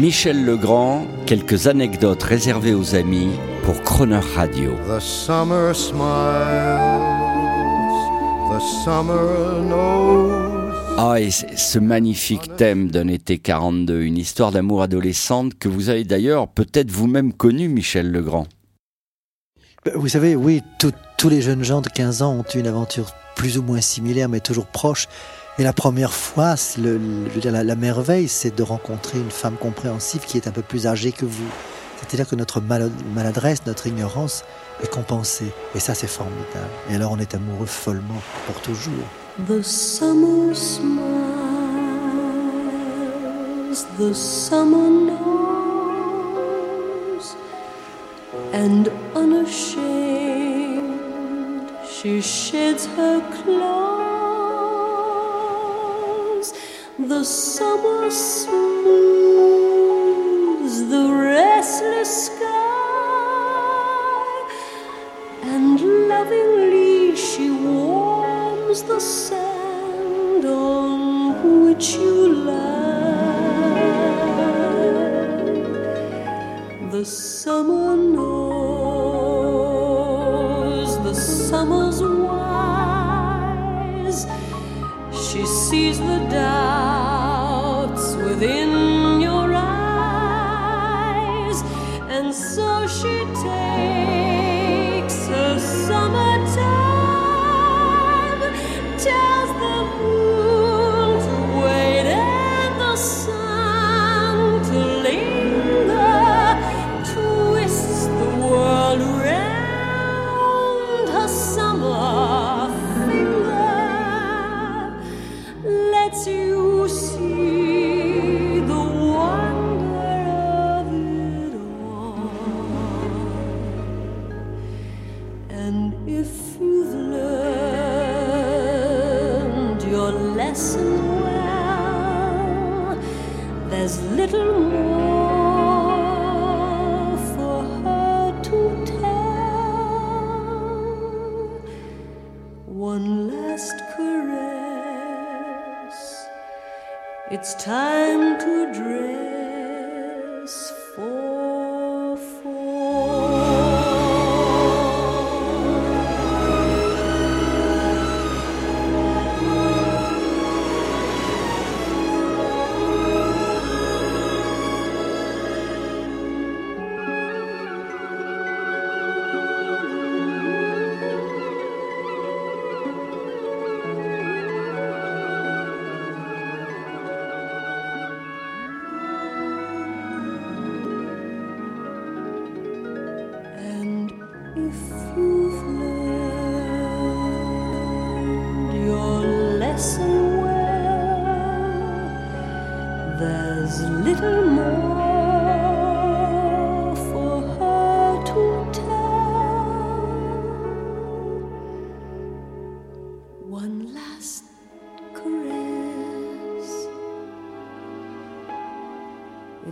Michel Legrand, quelques anecdotes réservées aux amis pour Croner Radio. The summer smiles, the summer knows. Ah, et ce magnifique thème d'un été 42, une histoire d'amour adolescente que vous avez d'ailleurs peut-être vous-même connue, Michel Legrand. Ben, vous savez, oui, tous les jeunes gens de 15 ans ont eu une aventure plus ou moins similaire, mais toujours proche. Et la première fois, le, la, la, merveille, c'est de rencontrer une femme compréhensive qui est un peu plus âgée que vous. C'est-à-dire que notre maladresse, notre ignorance est compensée. Et ça, c'est formidable. Et alors, on est amoureux follement pour toujours. The summer smiles, the summer knows, and unashamed she sheds her clothes. The summer smooths the restless sky, and lovingly she warms the sand on which you lie. The summer knows the summer's wise. She sees the doubts and so she takes her summertime, tells the moon to wait and the sun to linger, twists the world round her summer finger. Lets you see if you've learned your lesson well, there's little more for her to tell. One last caress. It's time to dress for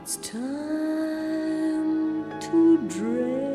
It's time to dress